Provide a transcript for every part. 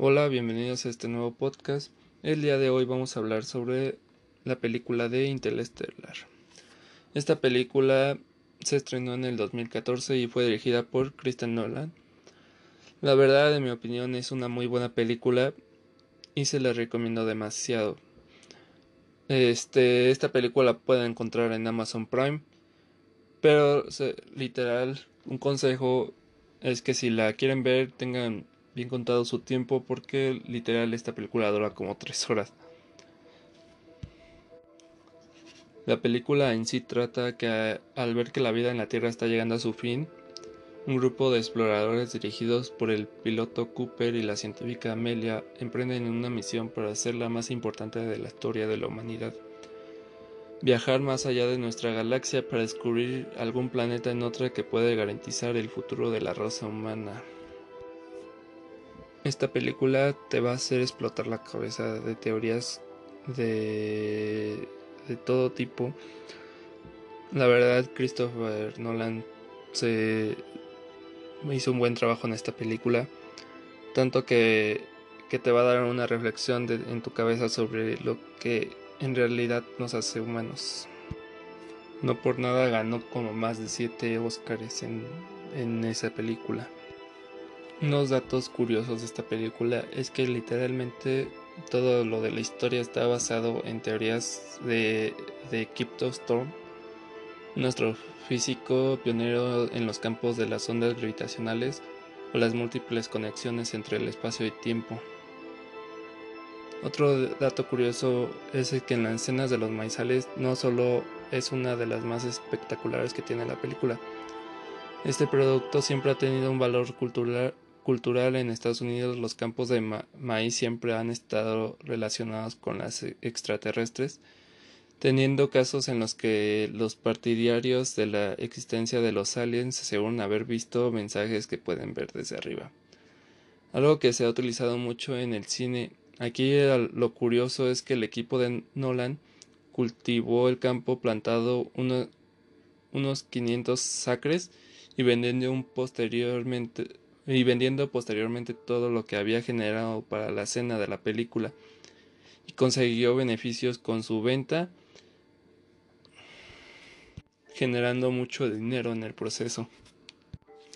Hola, bienvenidos a este nuevo podcast. El día de hoy vamos a hablar sobre la película de Interstellar. Esta película se estrenó en el 2014 y fue dirigida por Kristen Nolan. La verdad, en mi opinión, es una muy buena película y se la recomiendo demasiado. Este, esta película la pueden encontrar en Amazon Prime, pero literal, un consejo es que si la quieren ver tengan bien contado su tiempo porque literal esta película dura como tres horas. La película en sí trata que al ver que la vida en la Tierra está llegando a su fin, un grupo de exploradores dirigidos por el piloto Cooper y la científica Amelia emprenden una misión para ser la más importante de la historia de la humanidad. Viajar más allá de nuestra galaxia para descubrir algún planeta en otra que puede garantizar el futuro de la raza humana. Esta película te va a hacer explotar la cabeza de teorías de, de todo tipo. La verdad, Christopher Nolan se hizo un buen trabajo en esta película. Tanto que, que te va a dar una reflexión en tu cabeza sobre lo que en realidad nos hace humanos. No por nada ganó como más de 7 Oscars en, en esa película. Unos datos curiosos de esta película es que literalmente todo lo de la historia está basado en teorías de, de Kipto Storm, nuestro físico pionero en los campos de las ondas gravitacionales o las múltiples conexiones entre el espacio y tiempo. Otro dato curioso es que en las escenas de los maizales no solo es una de las más espectaculares que tiene la película, este producto siempre ha tenido un valor cultural cultural en Estados Unidos los campos de maíz siempre han estado relacionados con las extraterrestres, teniendo casos en los que los partidarios de la existencia de los aliens aseguran haber visto mensajes que pueden ver desde arriba. Algo que se ha utilizado mucho en el cine. Aquí lo curioso es que el equipo de Nolan cultivó el campo plantado unos 500 acres y vendiendo un posteriormente y vendiendo posteriormente todo lo que había generado para la escena de la película y consiguió beneficios con su venta generando mucho dinero en el proceso.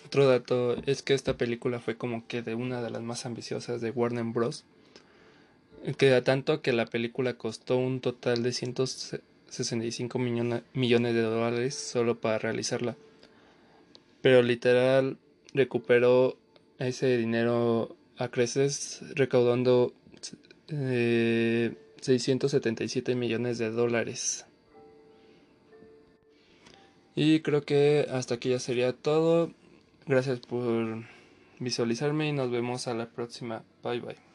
Otro dato es que esta película fue como que de una de las más ambiciosas de Warner Bros. Que tanto que la película costó un total de 165 millones de dólares solo para realizarla. Pero literal recuperó ese dinero a creces recaudando 677 eh, millones de dólares. Y creo que hasta aquí ya sería todo. Gracias por visualizarme y nos vemos a la próxima. Bye bye.